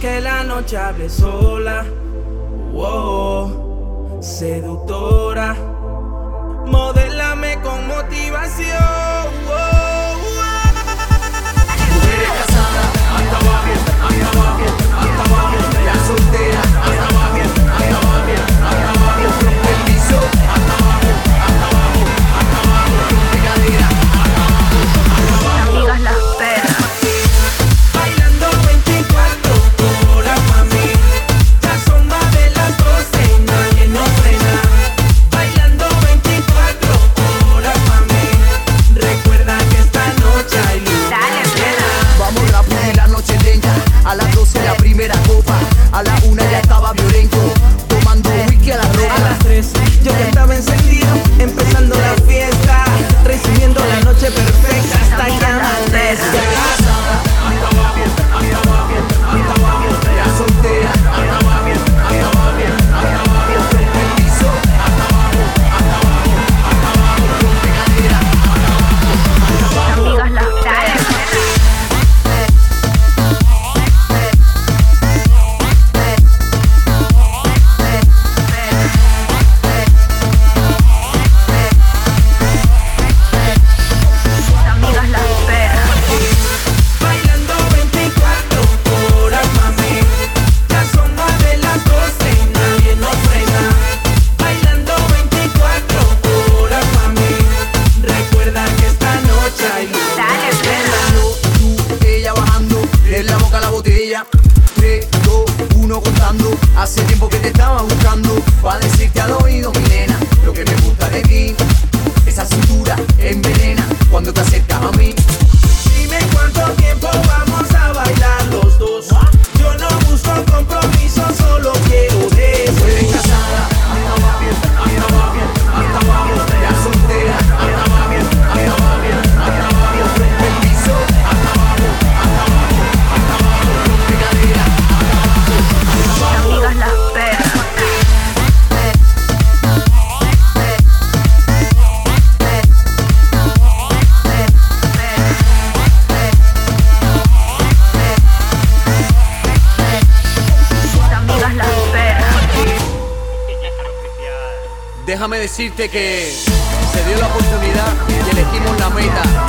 que la noche hable sola. Wow, seductora. Modélame con motivación. Déjame decirte que se dio la oportunidad y elegimos la meta.